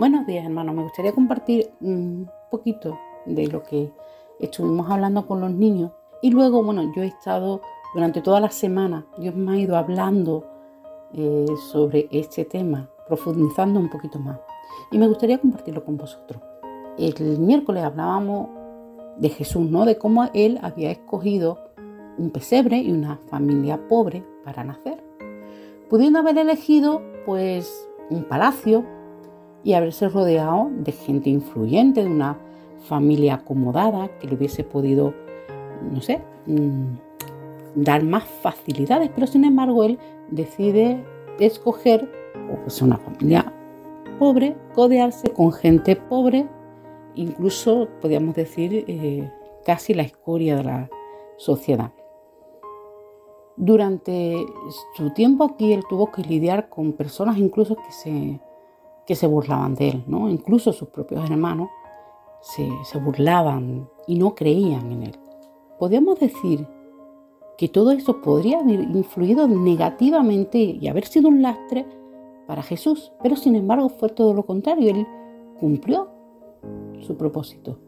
Buenos días, hermanos. Me gustaría compartir un poquito de lo que estuvimos hablando con los niños. Y luego, bueno, yo he estado durante toda la semana, Dios me ha ido hablando eh, sobre este tema, profundizando un poquito más. Y me gustaría compartirlo con vosotros. El miércoles hablábamos de Jesús, ¿no? De cómo él había escogido un pesebre y una familia pobre para nacer. Pudiendo haber elegido, pues, un palacio y haberse rodeado de gente influyente, de una familia acomodada que le hubiese podido, no sé, mm, dar más facilidades, pero sin embargo él decide escoger pues, una familia pobre, codearse con gente pobre, incluso podríamos decir eh, casi la escoria de la sociedad. Durante su tiempo aquí él tuvo que lidiar con personas incluso que se que se burlaban de él, ¿no? Incluso sus propios hermanos se, burlaban y no creían en él. Podríamos decir que todo eso podría haber influido negativamente y haber sido un lastre para Jesús, pero sin embargo fue todo lo contrario, él cumplió su propósito.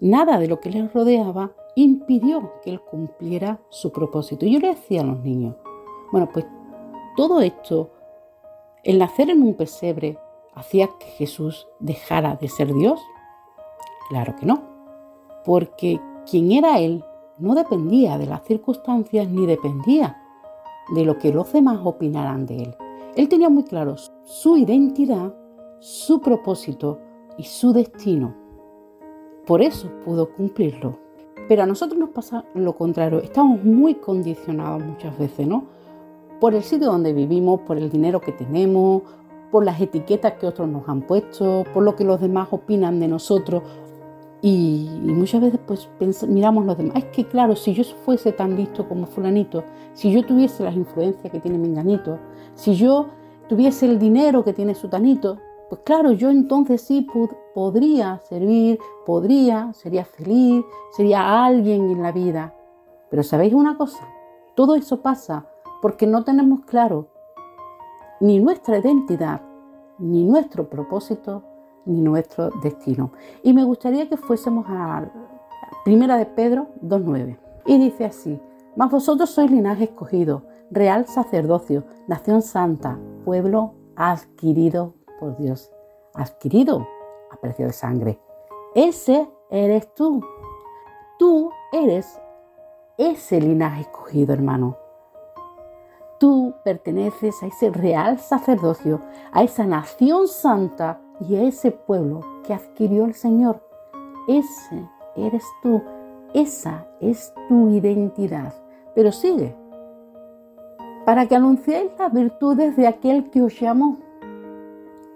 Nada de lo que le rodeaba impidió que él cumpliera su propósito. Yo le decía a los niños, bueno, pues todo esto, el nacer en un pesebre, hacía que Jesús dejara de ser Dios? Claro que no, porque quien era Él no dependía de las circunstancias ni dependía de lo que los demás opinaran de Él. Él tenía muy claro su identidad, su propósito y su destino. Por eso pudo cumplirlo. Pero a nosotros nos pasa lo contrario. Estamos muy condicionados muchas veces, ¿no? Por el sitio donde vivimos, por el dinero que tenemos, por las etiquetas que otros nos han puesto, por lo que los demás opinan de nosotros. Y, muchas veces pues miramos los demás. Es que claro, si yo fuese tan listo como fulanito, si yo tuviese las influencias que tiene menganito, si yo tuviese el dinero que tiene sutanito, pues claro, yo entonces sí podría servir, podría, sería feliz, sería alguien en la vida. Pero ¿sabéis una cosa? Todo eso pasa porque no tenemos claro ni nuestra identidad, ni nuestro propósito, ni nuestro destino. Y me gustaría que fuésemos a Primera de Pedro 2.9. Y dice así, mas vosotros sois linaje escogido, real sacerdocio, nación santa, pueblo adquirido por Dios. Adquirido a precio de sangre. Ese eres tú. Tú eres ese linaje escogido, hermano. Tú perteneces a ese real sacerdocio, a esa nación santa y a ese pueblo que adquirió el Señor. Ese eres tú, esa es tu identidad. Pero sigue, para que anunciéis las virtudes de aquel que os llamó.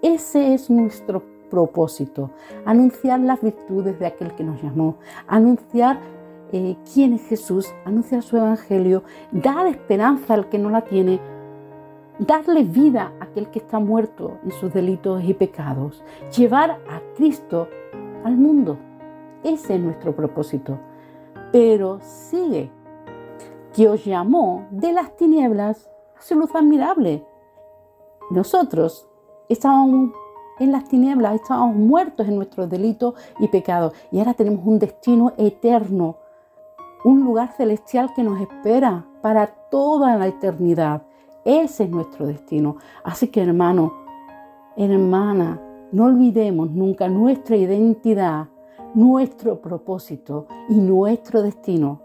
Ese es nuestro propósito, anunciar las virtudes de aquel que nos llamó, anunciar eh, quién es Jesús, anunciar su evangelio, dar esperanza al que no la tiene, darle vida a aquel que está muerto en sus delitos y pecados, llevar a Cristo al mundo. Ese es nuestro propósito. Pero sigue, que os llamó de las tinieblas a su luz admirable. Nosotros estábamos en las tinieblas, estábamos muertos en nuestros delitos y pecados y ahora tenemos un destino eterno un lugar celestial que nos espera para toda la eternidad. Ese es nuestro destino. Así que hermano, hermana, no olvidemos nunca nuestra identidad, nuestro propósito y nuestro destino.